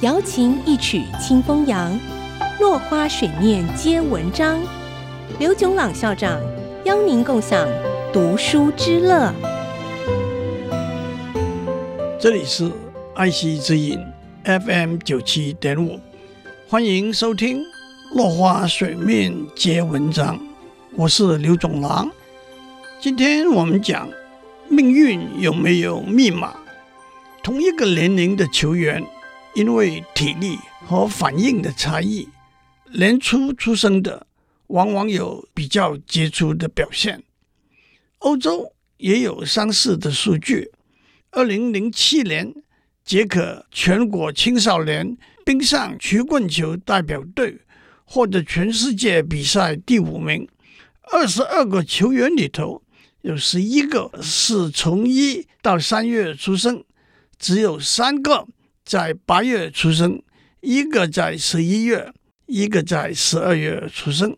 瑶琴一曲清风扬，落花水面皆文章。刘炯朗校长邀您共享读书之乐。这里是爱惜之音 FM 九七点五，欢迎收听《落花水面皆文章》，我是刘炯朗。今天我们讲命运有没有密码？同一个年龄的球员，因为体力和反应的差异，年初出生的往往有比较杰出的表现。欧洲也有相似的数据。二零零七年，捷克全国青少年冰上曲棍球代表队获得全世界比赛第五名。二十二个球员里头，有十一个是从一到三月出生，只有三个在八月出生，一个在十一月，一个在十二月出生。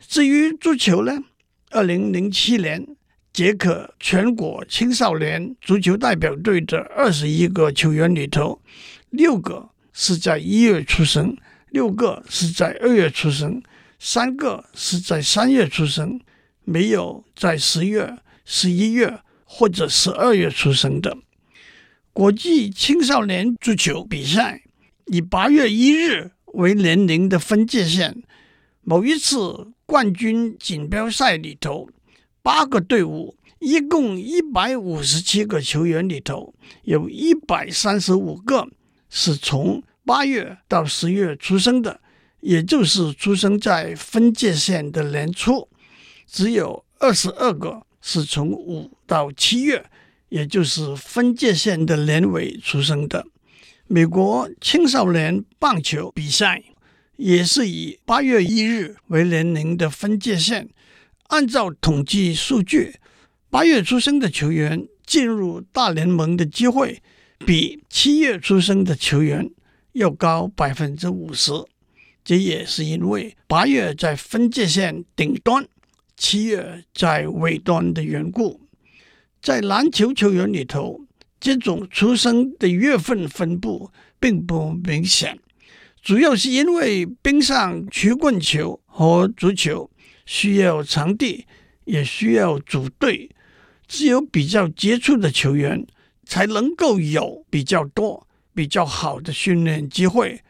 至于足球呢？二零零七年。捷克全国青少年足球代表队的二十一个球员里头，六个是在一月出生，六个是在二月出生，三个是在三月出生，没有在十月、十一月或者十二月出生的。国际青少年足球比赛以八月一日为年龄的分界线，某一次冠军锦标赛里头。八个队伍，一共一百五十七个球员里头，有一百三十五个是从八月到十月出生的，也就是出生在分界线的年初；只有二十二个是从五到七月，也就是分界线的年尾出生的。美国青少年棒球比赛也是以八月一日为年龄的分界线。按照统计数据，八月出生的球员进入大联盟的机会比七月出生的球员要高百分之五十。这也是因为八月在分界线顶端，七月在尾端的缘故。在篮球球员里头，这种出生的月份分布并不明显，主要是因为冰上曲棍球和足球。需要场地，也需要组队，只有比较杰出的球员才能够有比较多、比较好的训练机会。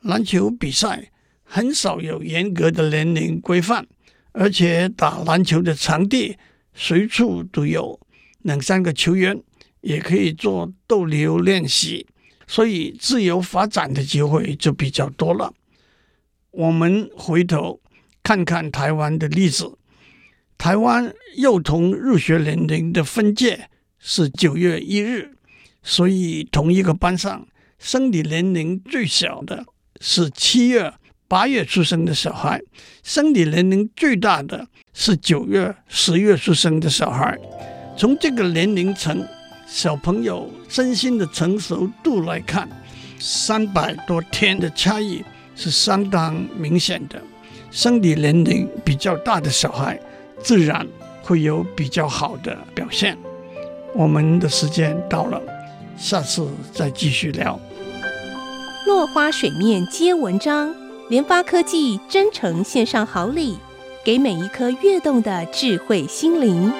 篮球比赛很少有严格的年龄规范，而且打篮球的场地随处都有，两三个球员也可以做逗留练习，所以自由发展的机会就比较多了。我们回头。看看台湾的例子，台湾幼童入学年龄的分界是九月一日，所以同一个班上，生理年龄最小的是七月、八月出生的小孩，生理年龄最大的是九月、十月出生的小孩。从这个年龄层小朋友身心的成熟度来看，三百多天的差异是相当明显的。生理年龄比较大的小孩，自然会有比较好的表现。我们的时间到了，下次再继续聊。落花水面皆文章，联发科技真诚献上好礼，给每一颗跃动的智慧心灵。